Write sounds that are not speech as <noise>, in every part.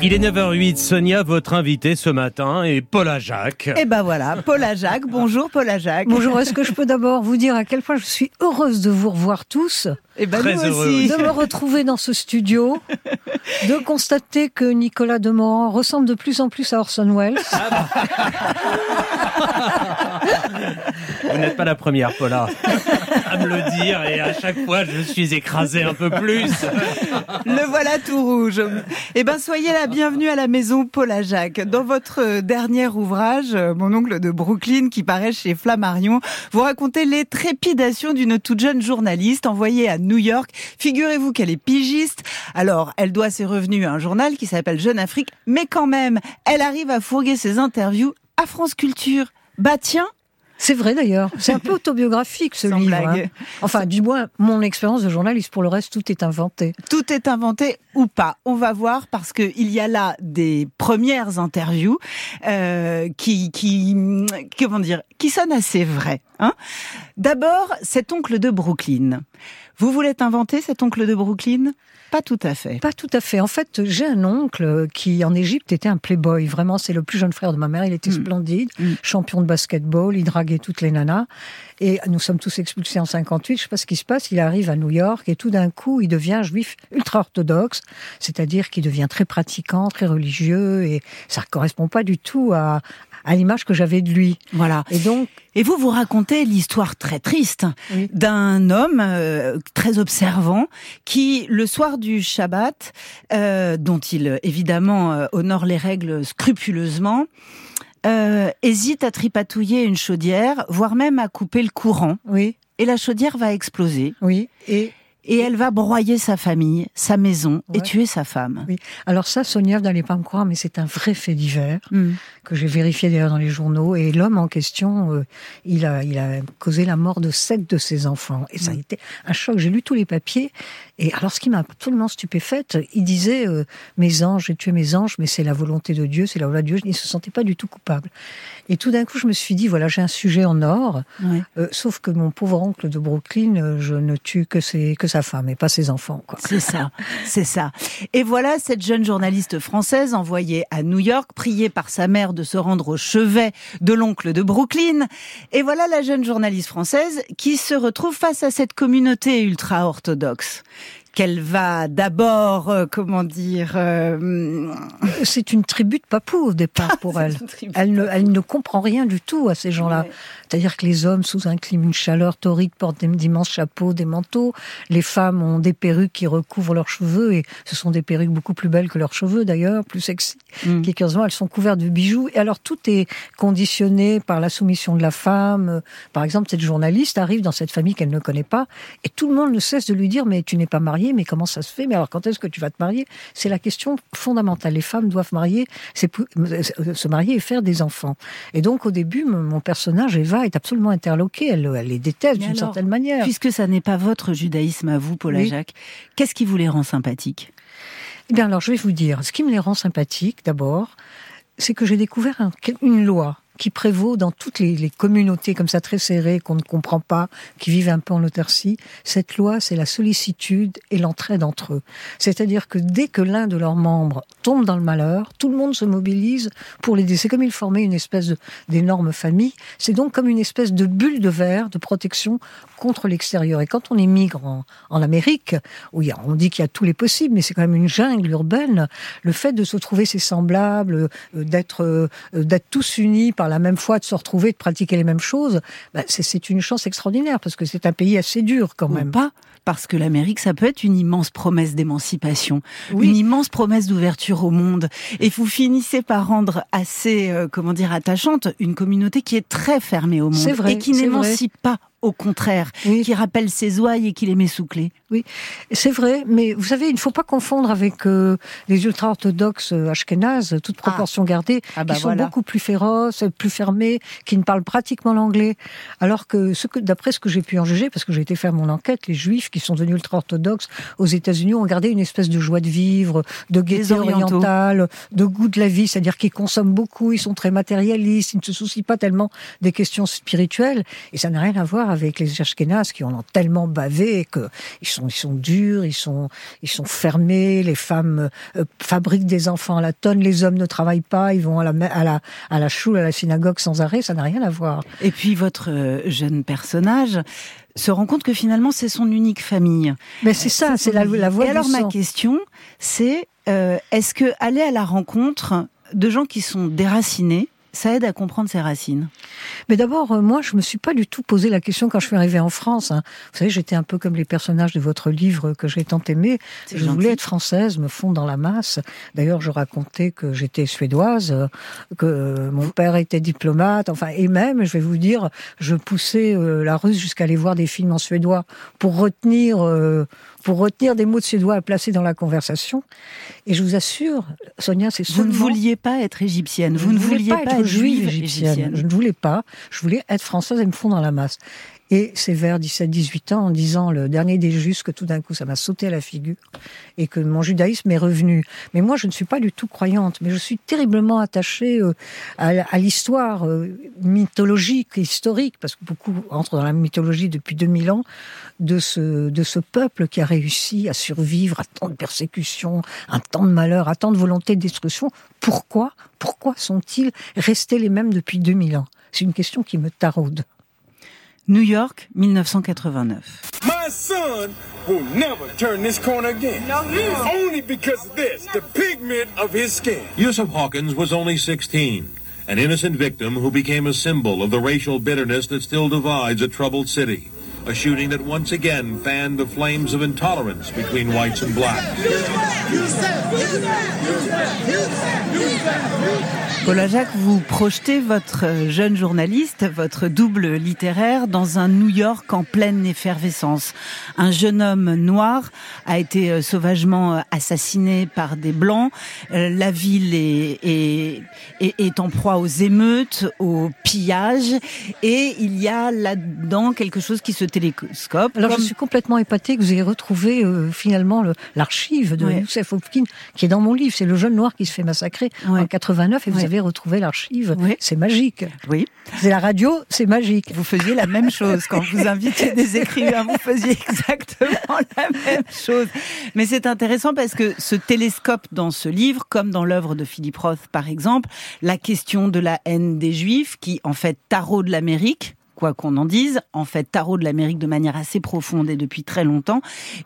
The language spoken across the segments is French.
Il est 9h08, Sonia, votre invitée ce matin est Paula Jacques. Et ben voilà, Paula Jacques. <laughs> Bonjour Paula Jacques. Bonjour, est-ce que je peux d'abord vous dire à quel point je suis heureuse de vous revoir tous Et ben Très nous heureux aussi. de me retrouver dans ce studio, de constater que Nicolas Demorand ressemble de plus en plus à Orson Welles. <laughs> Vous n'êtes pas la première, Paula, à me le dire et à chaque fois je suis écrasé un peu plus. Le voilà tout rouge. Eh ben soyez la bienvenue à la maison Paula Jacques. Dans votre dernier ouvrage, euh, Mon oncle de Brooklyn, qui paraît chez Flammarion, vous racontez les trépidations d'une toute jeune journaliste envoyée à New York. Figurez-vous qu'elle est pigiste. Alors, elle doit ses revenus à un journal qui s'appelle Jeune Afrique, mais quand même, elle arrive à fourguer ses interviews à France Culture. Bah tiens, C'est vrai d'ailleurs, c'est un peu autobiographique ce <laughs> Sans livre. hein. Enfin, du moins, mon expérience de journaliste, pour le reste, tout est inventé. tout est inventé ou pas. On va voir parce que il y a là des premières interviews euh, qui, qui, comment dire, qui sonnent assez vraies. Hein D'abord, cet oncle de Brooklyn. Vous voulez inventer cet oncle de Brooklyn? Pas tout à fait. Pas tout à fait. En fait, j'ai un oncle qui, en Égypte, était un playboy. Vraiment, c'est le plus jeune frère de ma mère. Il était Mm. splendide, Mm. champion de basketball. Il draguait toutes les nanas. Et nous sommes tous expulsés en 58. Je sais pas ce qui se passe. Il arrive à New York et tout d'un coup, il devient juif ultra-orthodoxe. C'est-à-dire qu'il devient très pratiquant, très religieux. Et ça ne correspond pas du tout à, à l'image que j'avais de lui. Voilà. Et donc, Et vous, vous racontez l'histoire très triste Oui. d'un homme euh, très observant qui, le soir du Shabbat, euh, dont il évidemment euh, honore les règles scrupuleusement, euh, hésite à tripatouiller une chaudière, voire même à couper le courant. oui, Et la chaudière va exploser. oui. Et Et elle va broyer sa famille, sa maison et tuer sa femme. Oui. Alors ça, Sonia, vous n'allez pas me croire, mais c'est un vrai fait divers. Hmm. que j'ai vérifié d'ailleurs dans les journaux. Et l'homme en question, euh, il, a, il a causé la mort de sept de ses enfants. Et ça a été un choc. J'ai lu tous les papiers. Et alors, ce qui m'a absolument stupéfaite, il disait euh, Mes anges, j'ai tué mes anges, mais c'est la volonté de Dieu, c'est la volonté de Dieu. Il ne se sentait pas du tout coupable. Et tout d'un coup, je me suis dit Voilà, j'ai un sujet en or. Ouais. Euh, sauf que mon pauvre oncle de Brooklyn, euh, je ne tue que, ses, que sa femme et pas ses enfants. Quoi. C'est ça, c'est ça. Et voilà cette jeune journaliste française envoyée à New York, priée par sa mère de se rendre au chevet de l'oncle de Brooklyn. Et voilà la jeune journaliste française qui se retrouve face à cette communauté ultra-orthodoxe qu'elle va d'abord, euh, comment dire, euh, C'est une tribu de papous au départ pour elle. Elle ne, elle ne comprend rien du tout à ces gens-là. Ouais. C'est-à-dire que les hommes, sous un climat, une chaleur torride, portent des- d'immenses chapeaux, des manteaux. Les femmes ont des perruques qui recouvrent leurs cheveux, et ce sont des perruques beaucoup plus belles que leurs cheveux d'ailleurs, plus sexy. Mm. Qui, curieusement, elles sont couvertes de bijoux. Et alors, tout est conditionné par la soumission de la femme. Euh, Par exemple, cette journaliste arrive dans cette famille qu'elle ne connaît pas, et tout le monde ne cesse de lui dire, mais tu n'es pas mariée, mais comment ça se fait? Mais alors, quand est-ce que tu vas te marier? C'est la question fondamentale. Les femmes doivent marier, c'est pou- euh, se marier et faire des enfants. Et donc, au début, mon personnage, Eva, est absolument interloquée. Elle, elle les déteste d'une certaine manière. puisque ça n'est pas votre judaïsme à vous, Paula Oui. Jacques, qu'est-ce qui vous les rend sympathiques? Eh bien, alors, je vais vous dire, ce qui me les rend sympathiques, d'abord, c'est que j'ai découvert un- une loi qui prévaut dans toutes les, communautés comme ça très serrées qu'on ne comprend pas, qui vivent un peu en autarcie. Cette loi, c'est la sollicitude et l'entraide entre eux. C'est-à-dire que dès que l'un de leurs membres tombe dans le malheur, tout le monde se mobilise pour l'aider. C'est comme ils formaient une espèce d'énorme famille. C'est donc comme une espèce de bulle de verre de protection contre l'extérieur. Et quand on émigre en, en Amérique, où y a- on dit qu'il y a tous les possibles, mais c'est quand même une jungle urbaine, le fait de se trouver ses semblables, euh, euh, d'être tous unis par la même foi, de se retrouver, de pratiquer les mêmes choses, bah, c'est- une chance extraordinaire parce que c'est un pays assez dur quand Ou même. pas parce que l'Amérique, ça peut être une immense promesse d'émancipation, Oui. une immense promesse d'ouverture au monde. Et vous finissez par rendre assez, euh, comment dire, attachante une communauté qui est très fermée au monde vrai, et qui n'émancipe pas, au contraire, Oui. qui rappelle ses ouailles et qui les met sous clé. C'est vrai, mais vous savez, il ne faut pas confondre avec euh, les ultra-orthodoxes euh, ashkénazes, toute proportion gardée, Ah bah qui sont beaucoup plus féroces, plus fermés, qui ne parlent pratiquement l'anglais. Alors que, ce que d'après ce que j'ai pu en juger, parce que j'ai été faire mon enquête, les juifs qui sont devenus ultra-orthodoxes aux États-Unis ont gardé une espèce de joie de vivre, de gaieté orientale, de goût de la vie, c'est-à-dire qu'ils consomment beaucoup, ils sont très matérialistes, ils ne se soucient pas tellement des questions spirituelles, et ça n'a rien à voir voir avec les Ashkénazes qui en ont tellement bavé que ils sont, ils sont durs, ils sont, ils sont fermés. Les femmes euh, fabriquent des enfants à la tonne, les hommes ne travaillent pas, ils vont à la, à la, à la choule, à la synagogue sans arrêt. Ça n'a rien à voir. Et puis votre euh, jeune personnage se rend compte que finalement c'est son unique famille. Mais c'est ça, c'est la, la voie Et alors ma question, c'est euh, est-ce que aller à la rencontre de gens qui sont déracinés, ça aide à comprendre ses racines. Mais d'abord, euh, moi, je me suis pas du tout posé la question quand je suis arrivée en France. Hein. Vous savez, j'étais un peu comme les personnages de votre livre que j'ai tant aimé. Je gentil. voulais être française, me fondre dans la masse. D'ailleurs, je racontais que j'étais suédoise, euh, que mon père était diplomate, enfin, et même, je vais vous dire, je poussais euh, la Russe jusqu'à aller voir des films en suédois pour retenir, euh, pour retenir des mots de suédois à placer dans la conversation. Et je vous assure, Sonia, c'est Vous seulement... ne vouliez pas être égyptienne, vous ne vouliez pas pas être juive égyptienne. égyptienne. Je ne voulais pas. Je voulais être française et me fondre dans la masse. Et c'est vers 17-18 ans, en disant le dernier des justes, que tout d'un coup, ça m'a sauté à la figure et que mon judaïsme est revenu. Mais moi, je ne suis pas du tout croyante, mais je suis terriblement attachée euh, à, l'histoire euh, mythologique historique, parce que beaucoup entrent dans la mythologie depuis 2000 ans, de ce, de ce peuple qui a réussi à survivre à tant de persécutions, à tant de malheurs, à tant de volonté de destruction. Pourquoi? Pourquoi sont-ils restés les mêmes depuis 2000 ans? C'est une question qui me taraude. New York, 1989. My son will never turn this corner again. Only because of this, the pigment of his skin. Yusuf Hawkins was only 16, an innocent victim who became a symbol of the racial bitterness that still divides a troubled city. A shooting that once again fanned the flames of intolerance between whites and blacks. Paula Jacques, vous projetez votre euh, jeune journaliste, votre double littéraire, dans un New York en pleine effervescence. Un jeune homme noir a été euh, sauvagement euh, assassiné par des blancs. La ville est, est, est, est en proie aux émeutes, au pillage, et il y a là-dedans quelque chose qui se télescope. Alors comme- je suis complètement épatée que vous ayez retrouvé euh, finalement le- l'archive de Ouais. Youssef Hopkins qui est dans mon livre. C'est le jeune noir qui se fait massacrer Ouais. en 89 et vous Ouais. avez retrouvé l'archive. Ouais. C'est magique. Oui. C'est la radio, c'est magique. Vous faisiez la même chose quand vous invitiez des <laughs> écrivains, vous faisiez exactement la même chose. Mais c'est intéressant parce que ce télescope dans ce livre, comme dans l'œuvre de Philip Roth par exemple, la question de la haine des Juifs, qui en fait tarot de l'Amérique, quoi qu'on en dise, en fait tarot de l'Amérique de manière assez profonde et depuis très longtemps,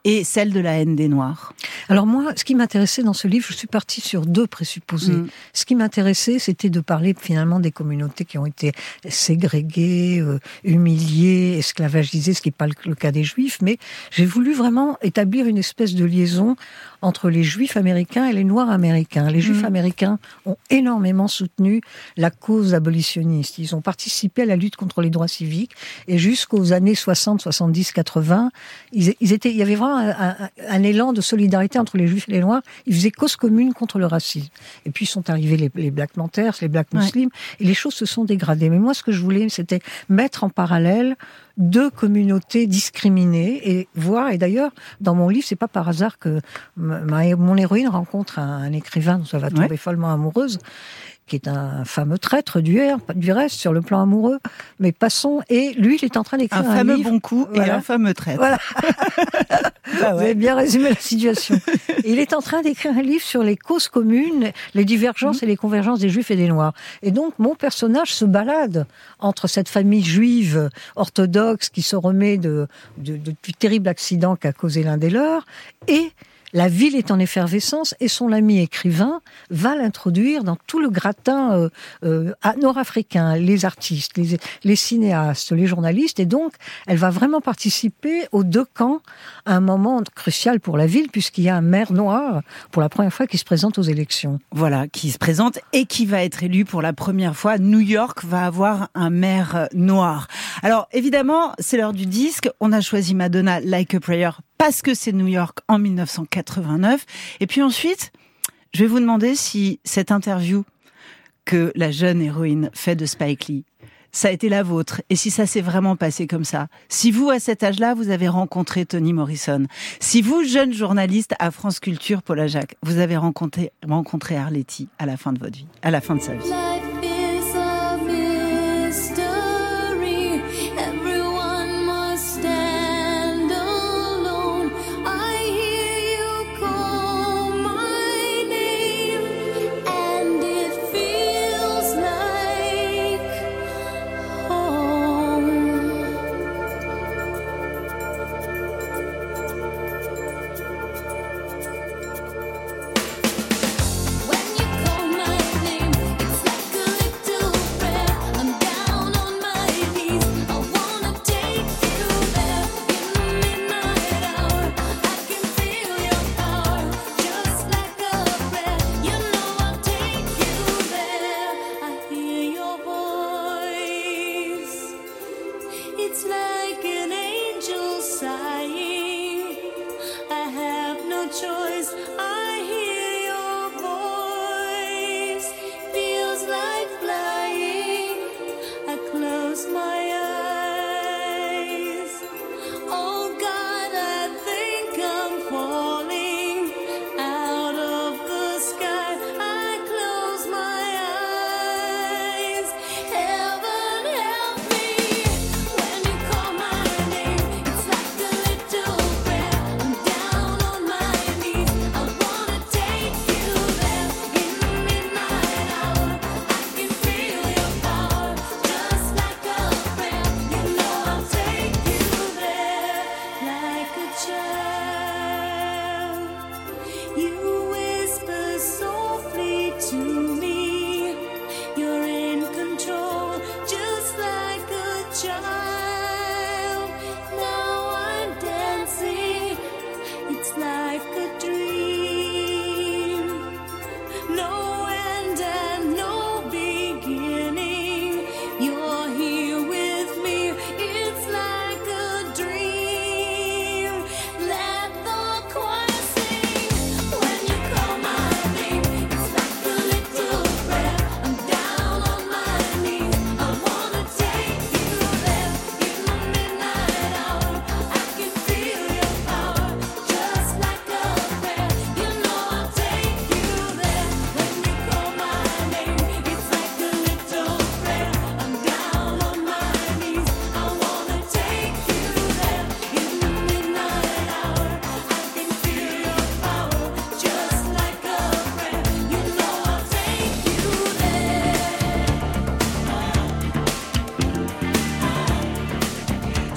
et celle de la haine des Noirs. Alors moi, ce qui m'intéressait dans ce livre, je suis partie sur deux présupposés. Mm. Ce qui m'intéressait, c'était de parler finalement des communautés qui ont été ségrégées, euh, humiliées, esclavagisées, ce qui n'est pas le, le cas des Juifs, mais j'ai voulu vraiment établir une espèce de liaison entre les Juifs américains et les Noirs américains. Les Juifs Mm. américains ont énormément soutenu la cause abolitionniste. Ils ont participé à la lutte contre les droits civiques et jusqu'aux années 60, 70, 80, ils, ils étaient, il y avait vraiment un, un- un élan de solidarité entre les Juifs et les Noirs. Ils faisaient cause commune contre le racisme. Et puis sont arrivés les, les Black Panthers, les Black Ouais. Muslims, et les choses se sont dégradées. Mais moi, ce que je voulais, c'était mettre en parallèle deux communautés discriminées et voir. Et d'ailleurs, dans mon livre, c'est pas par hasard que ma- mon héroïne rencontre un, un écrivain dont elle va tomber Ouais. follement amoureuse qui est un fameux traître du, R- du reste sur le plan amoureux. Mais passons. Et lui, il est en train d'écrire Un un, fameux livre. bon coup et un fameux traître. Voilà. <laughs> Bah Vous ouais. avez bien résumé la situation. <laughs> Il est en train d'écrire un livre sur les causes communes, les divergences et les convergences des Juifs et des Noirs. Et donc, mon personnage se balade entre cette famille juive orthodoxe qui se remet de, de- de- du terrible accident qu'a causé l'un des leurs et la ville est en effervescence et son ami écrivain va l'introduire dans tout le gratin euh, euh, nord-africain, les artistes, les, les cinéastes, les journalistes. Et donc, elle va vraiment participer aux deux camps à un moment crucial pour la ville, puisqu'il y a un maire noir pour la première fois qui se présente aux élections. voilà, qui se présente et qui va être élu pour la première fois. New York va avoir un maire noir. Alors évidemment, c'est l'heure du disque. On a choisi Madonna Like a Prayer parce que c'est New York en 1989. Et puis ensuite, je vais vous demander si cette interview que la jeune héroïne fait de Spike Lee, ça a été la vôtre et si ça s'est vraiment passé comme ça. Si vous, à cet âge-là, vous avez rencontré Tony Morrison, si vous, jeune journaliste à France Culture, Paula Jacques, vous avez rencontré, rencontré Arletty à la fin de votre vie, à la fin de sa vie.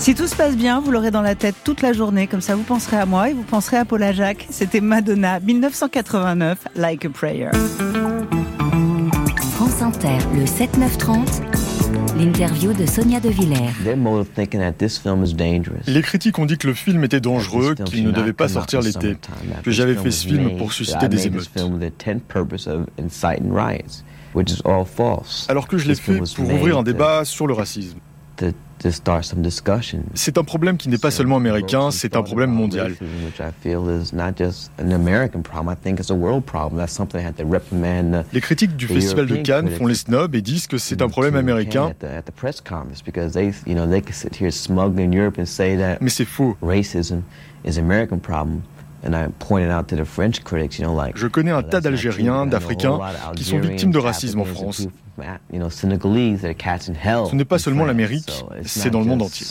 Si tout se passe bien, vous l'aurez dans la tête toute la journée, comme ça vous penserez à moi et vous penserez à Paula Jacques. C'était Madonna, 1989, Like a Prayer. France Inter, le 7-9-30, l'interview de Sonia De Villers. Les critiques ont dit que le film était dangereux, qu'il ne devait pas sortir l'été, que j'avais fait ce film pour susciter des émeutes. Alors que je l'ai fait pour ouvrir un débat sur le racisme. C'est un problème qui n'est pas seulement américain, c'est un problème mondial. Les critiques du Festival de Cannes font les snobs et disent que c'est un problème américain. Mais c'est faux. Je connais un tas d'Algériens, d'Africains qui sont victimes de racisme en France. Ce n'est pas seulement l'Amérique, c'est dans le monde entier.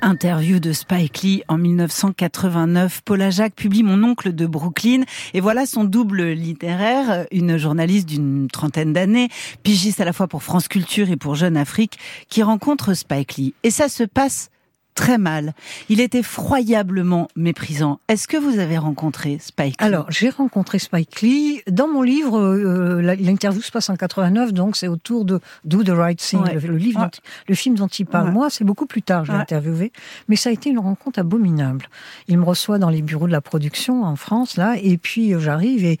Interview de Spike Lee en 1989. Paula Jacques publie Mon oncle de Brooklyn et voilà son double littéraire, une journaliste d'une trentaine d'années, pigiste à la fois pour France Culture et pour Jeune Afrique, qui rencontre Spike Lee. Et ça se passe très mal. Il est effroyablement méprisant. Est-ce que vous avez rencontré Spike Lee? Alors, j'ai rencontré Spike Lee. Dans mon livre, euh, l'interview se passe en 89, donc c'est autour de Do the Right Thing, le, livre le film dont il parle. Moi, c'est beaucoup plus tard, je l'ai interviewé. Mais ça a été une rencontre abominable. Il me reçoit dans les bureaux de la production en France, là, et puis euh, j'arrive et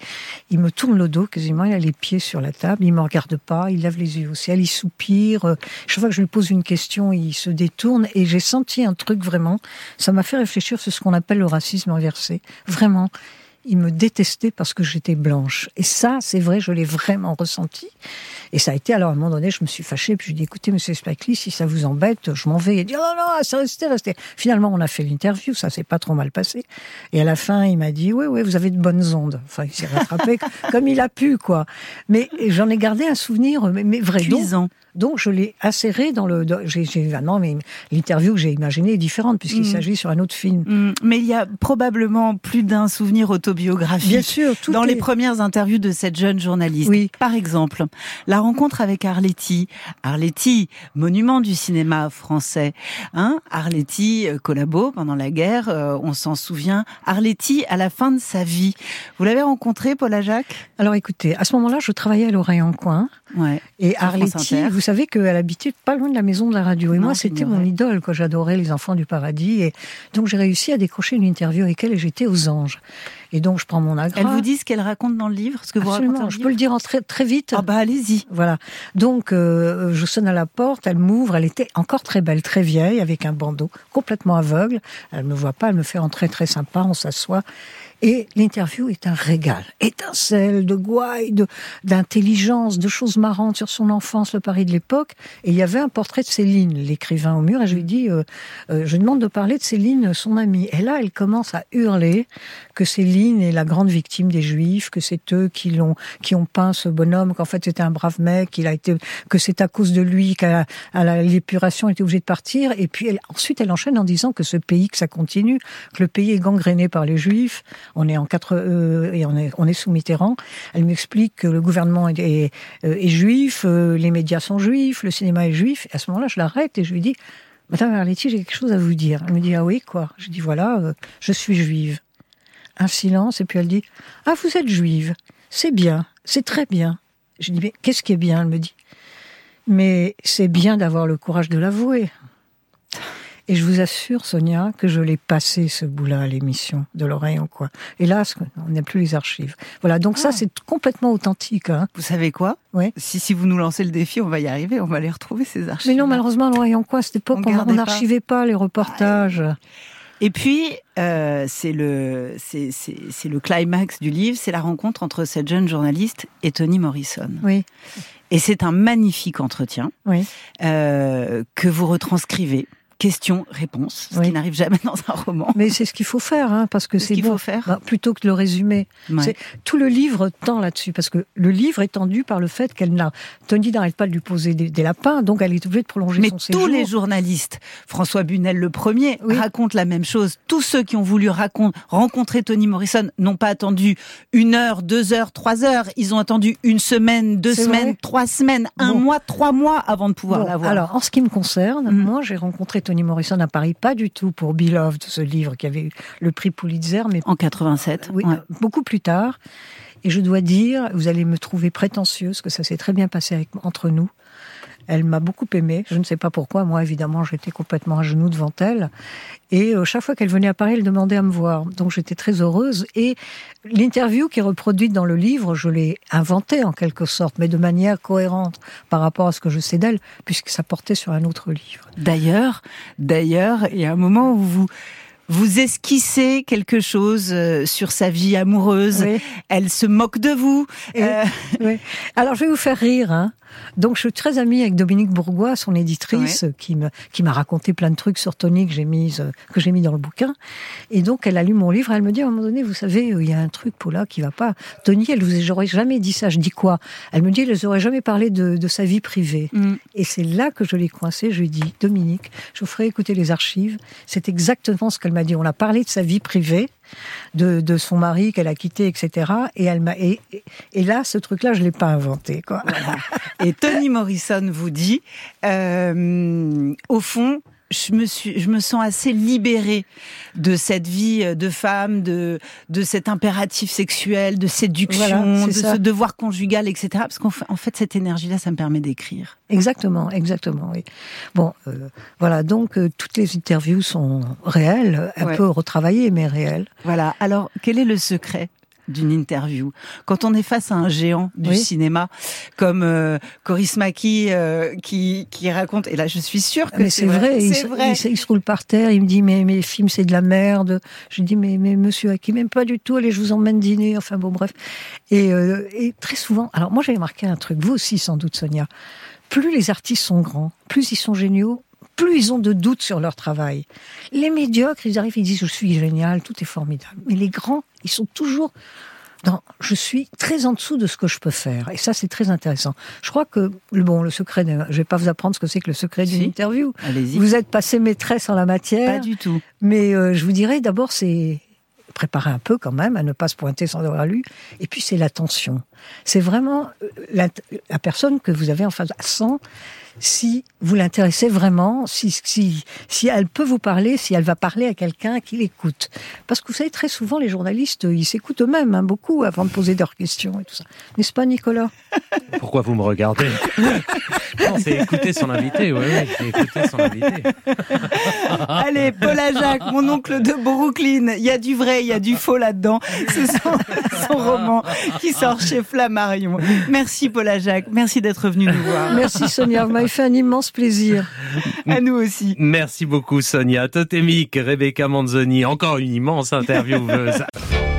il me tourne le dos quasiment, il a les pieds sur la table, il me regarde pas, il lève les yeux au ciel, il soupire. Euh, chaque fois que je lui pose une question, il se détourne et j'ai senti un truc vraiment. Ça m'a fait réfléchir sur ce qu'on appelle le racisme inversé. Vraiment. Il me détestait parce que j'étais blanche. Et ça, c'est vrai, je l'ai vraiment ressenti. Et ça a été, alors à un moment donné, je me suis fâchée, puis je lui ai dit, écoutez, monsieur Spike si ça vous embête, je m'en vais. Il a dit, oh non, non, ça restait, restait. Finalement, on a fait l'interview, ça s'est pas trop mal passé. Et à la fin, il m'a dit, oui, oui, vous avez de bonnes ondes. Enfin, il s'est rattrapé <laughs> comme il a pu, quoi. Mais j'en ai gardé un souvenir, mais, mais vrai. Donc je l'ai inséré dans le. J'ai évidemment, mais l'interview que j'ai imaginée est différente puisqu'il mm. s'agit sur un autre film. Mm. Mais il y a probablement plus d'un souvenir autobiographique. Bien sûr, tout dans les premières interviews de cette jeune journaliste. Oui. Par exemple, la rencontre avec Arletty. Arletty, monument du cinéma français. Hein Arletty euh, collabo pendant la guerre, euh, on s'en souvient. Arletty à la fin de sa vie. Vous l'avez rencontré, Paula Jacques Alors écoutez, à ce moment-là, je travaillais à l'oreille en coin. Ouais. Et Arletty, vous savez qu'elle habitait pas loin de la maison de la radio. Et moi, c'était mon idole, quand j'adorais les enfants du paradis. Et donc, j'ai réussi à décrocher une interview avec elle et j'étais aux anges. Et donc, je prends mon agra. Elle vous dit ce qu'elle raconte dans le livre, ce que vous racontez Je peux le dire en très, très vite. Ah bah allez-y. Voilà. Donc, euh, je sonne à la porte, elle m'ouvre, elle était encore très belle, très vieille, avec un bandeau, complètement aveugle. Elle me voit pas, elle me fait entrer très sympa, on s'assoit. Et l'interview est un régal. Étincelle de gouaille, d'intelligence, de, choses marrantes sur son enfance, le Paris de l'époque. Et il y avait un portrait de Céline, l'écrivain au mur. Et je lui dis, euh, euh, je demande de parler de Céline, son amie. Et là, elle commence à hurler que Céline est la grande victime des Juifs, que c'est eux qui l'ont, qui ont peint ce bonhomme, qu'en fait c'était un brave mec, qu'il a été, que c'est à cause de lui qu'à l'épuration était obligé de partir. Et puis elle, ensuite, elle enchaîne en disant que ce pays, que ça continue, que le pays est gangréné par les Juifs on est en quatre euh, et on est, sous Mitterrand. Elle m'explique que le gouvernement est, euh, juif, euh, les médias sont juifs, le cinéma est juif. Et à ce moment-là, je l'arrête et je lui dis, Madame Arletty, j'ai quelque chose à vous dire. Elle me dit, ah oui, quoi? Je dis, voilà, je suis juive. Un silence, et puis elle dit, ah, vous êtes juive. C'est bien, c'est très bien. Je dis, mais qu'est-ce qui est bien? Elle me dit, mais c'est bien d'avoir le courage de l'avouer. Et je vous assure, Sonia, que je l'ai passé ce bout-là à l'émission de l'oreille en quoi. Hélas, on n'a plus les archives. Voilà, donc ça, ah. c'est complètement authentique. Hein. Vous savez quoi? Oui. Si, si vous nous lancez le défi, on va y arriver, on va les retrouver, ces archives. Mais non, malheureusement, l'oreille en quoi, à cette époque, on n'archivait pas. les reportages. Et puis, euh, c'est le, c'est, c'est, le climax du livre, c'est la rencontre entre cette jeune journaliste et Tony Morrison. Oui. Et c'est un magnifique entretien oui. euh, que vous retranscrivez question, réponse, ce qui n'arrive jamais dans un roman. Mais c'est ce qu'il faut faire, hein, parce que c'est qu'il bon. faut faire. Bah, plutôt que de le résumer. Tout le livre tend là-dessus, parce que le livre est tendu par le fait qu'elle n'a. Tony n'arrête pas de lui poser des, lapins, donc elle est obligée de prolonger Mais son séjour. tous les journalistes, François Bunel le premier, racontent la même chose. Tous ceux qui ont voulu rencontrer Tony Morrison n'ont pas attendu une heure, deux heures, trois heures. Ils ont attendu une semaine, deux semaines, trois semaines, un mois, trois mois avant de pouvoir la voir. Alors, en ce qui me concerne, mm. moi, j'ai rencontré Tony Morrison à Paris, pas du tout pour Beloved, ce livre qui avait eu le prix Pulitzer, mais en 87. Oui, beaucoup plus tard. Et je dois dire, vous allez me trouver prétentieuse, que ça s'est très bien passé avec, entre nous. Elle m'a beaucoup aimée. Je ne sais pas pourquoi. Moi, évidemment, j'étais complètement à genoux devant elle. Et euh, chaque fois qu'elle venait à Paris, elle demandait à me voir. Donc j'étais très heureuse. Et l'interview qui est reproduite dans le livre, je l'ai inventée en quelque sorte, mais de manière cohérente par rapport à ce que je sais d'elle, puisque ça portait sur un autre livre. D'ailleurs, d'ailleurs, il y a un moment où vous vous esquissez quelque chose euh, sur sa vie amoureuse. Elle se moque de vous. Euh, oui. Alors je vais vous faire rire. Hein. Donc je suis très amie avec Dominique Bourgois, son éditrice, qui me qui m'a raconté plein de trucs sur Tony que j'ai mis euh, que j'ai mis dans le bouquin. Et donc elle a lu mon livre, elle me dit à un moment donné, vous savez, il y a un truc Paula qui va pas. Tony, elle vous aurait jamais dit ça. Je dis quoi? Elle me dit, elle aurait jamais parlé de, de sa vie privée. Mm. Et c'est là que je l'ai coincé. Je lui ai dit, Dominique, je vous ferai écouter les archives. C'est exactement ce qu'elle m'a dit. On a parlé de sa vie privée de, son mari qu'elle a quitté, etc. Et elle m'a et, là, ce truc-là, je l'ai pas inventé, quoi. Et Toni Morrison vous dit, euh, au fond, je me suis, je me sens assez libérée de cette vie de femme, de de cet impératif sexuel, de séduction, de ce devoir conjugal, etc. Parce qu'en fait, en fait, cette énergie-là, ça me permet d'écrire. Exactement, exactement. Oui. Bon, euh, voilà. Donc euh, toutes les interviews sont réelles, un peu retravaillées, mais réelles. Voilà. Alors, quel est le secret? D'une interview. Quand on est face à un géant du cinéma, comme euh, Coris Maki euh, qui, qui raconte, et là je suis sûre que c'est vrai, il, vrai. Il, se roule par terre, il me dit mais mes films c'est de la merde. Je dis mais, mais monsieur Aki, même pas du tout, allez je vous emmène dîner, enfin bon bref. Et, euh, et très souvent, alors moi j'avais marqué un truc, vous aussi sans doute Sonia, plus les artistes sont grands, plus ils sont géniaux, plus ils ont de doutes sur leur travail. Les médiocres, ils arrivent, ils disent je suis génial, tout est formidable. Mais les grands, ils sont toujours dans je suis très en dessous de ce que je peux faire. Et ça, c'est très intéressant. Je crois que, bon, le secret, je vais pas vous apprendre ce que c'est que le secret d'une interview. Vous êtes passé maîtresse en la matière. Pas du tout. Mais euh, je vous dirais, d'abord, c'est préparer un peu quand même, à ne pas se pointer sans avoir lu. Et puis, c'est l'attention. C'est vraiment euh, la, la, personne que vous avez en face, sans si vous l'intéressez vraiment, si, si, si elle peut vous parler, si elle va parler à quelqu'un qui l'écoute. Parce que vous savez, très souvent, les journalistes, ils s'écoutent eux-mêmes, hein, beaucoup, avant de poser leurs questions et tout ça. N'est-ce pas, Nicolas? Pourquoi vous me regardez? Non, c'est écouter son invité, oui, oui, c'est écouter son invité. <laughs> Allez, Paula Jacques, mon oncle de Brooklyn, il y a du vrai, il y a du faux là-dedans. C'est son, son, roman qui sort chez Flammarion. Merci, Paula Jacques, merci d'être venu nous voir. Merci, Sonia, fait un immense plaisir. <laughs> À nous aussi. Merci beaucoup Sonia. Totémique, Rebecca Manzoni, encore une immense intervieweuse. <laughs>